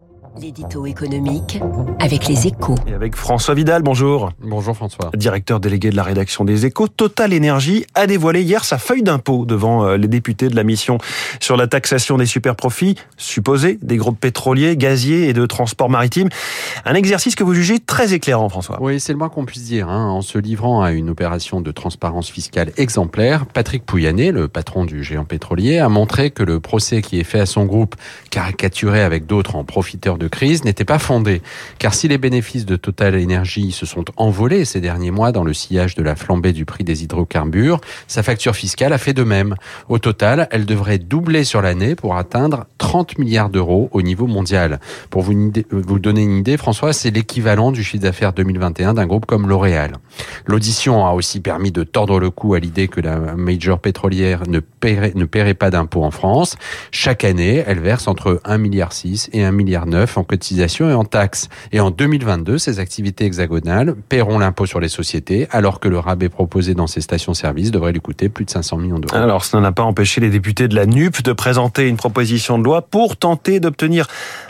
Oh. L'édito économique avec les échos. Et avec François Vidal, bonjour. Bonjour François. Directeur délégué de la rédaction des échos, Total Énergie a dévoilé hier sa feuille d'impôt devant euh, les députés de la mission sur la taxation des superprofits supposés des groupes pétroliers, gaziers et de transport maritime. Un exercice que vous jugez très éclairant, François. Oui, c'est le moins qu'on puisse dire. Hein. En se livrant à une opération de transparence fiscale exemplaire, Patrick Pouyanné, le patron du géant pétrolier, a montré que le procès qui est fait à son groupe, caricaturé avec d'autres en profiteurs de crise n'était pas fondée. Car si les bénéfices de Total Energy se sont envolés ces derniers mois dans le sillage de la flambée du prix des hydrocarbures, sa facture fiscale a fait de même. Au total, elle devrait doubler sur l'année pour atteindre 30 milliards d'euros au niveau mondial. Pour vous, vous donner une idée, François, c'est l'équivalent du chiffre d'affaires 2021 d'un groupe comme L'Oréal. L'audition a aussi permis de tordre le cou à l'idée que la major pétrolière ne paierait, ne paierait pas d'impôts en France. Chaque année, elle verse entre 1,6 milliard et 1,9 milliard en cotisation et en taxes. Et en 2022, ces activités hexagonales paieront l'impôt sur les sociétés, alors que le rabais proposé dans ces stations-service devrait lui coûter plus de 500 millions d'euros. Alors, ça n'a pas empêché les députés de la NUP de présenter une proposition de loi pour tenter d'obtenir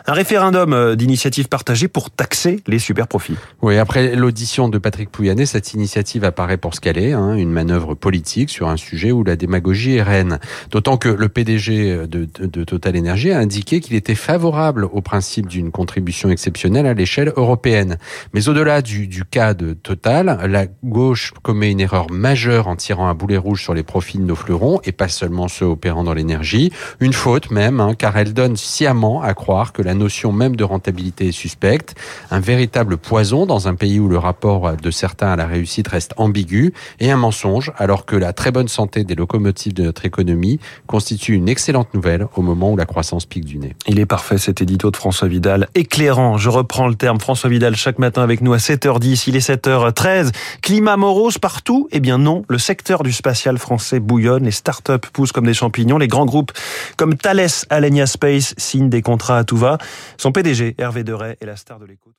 un référendum euh, d'initiative partagée pour taxer les super profits. Oui, après l'audition de Patrick Pouyanné, cette initiative apparaît pour ce qu'elle est, hein, une manœuvre politique sur un sujet où la démagogie est reine. D'autant que le PDG de, de, de Total Energy a indiqué qu'il était favorable au principe d'une contribution exceptionnelle à l'échelle européenne. Mais au-delà du, du, cas de Total, la gauche commet une erreur majeure en tirant un boulet rouge sur les profits de nos fleurons, et pas seulement ceux opérant dans l'énergie. Une faute même, hein, car elle donne sciemment à croire que la notion même de rentabilité est suspecte, un véritable poison dans un pays où le rapport de certains à la réussite reste ambigu, et un mensonge, alors que la très bonne santé des locomotives de notre économie constitue une excellente nouvelle au moment où la croissance pique du nez. Il est parfait cet édito de François Vidal, éclairant, je reprends le terme, François Vidal chaque matin avec nous à 7h10, il est 7h13. Climat morose partout Eh bien non, le secteur du spatial français bouillonne, les startups poussent comme des champignons, les grands groupes comme Thales, Alenia Space signent des contrats à tout va. Son PDG, Hervé Deray, est la star de l'écoute.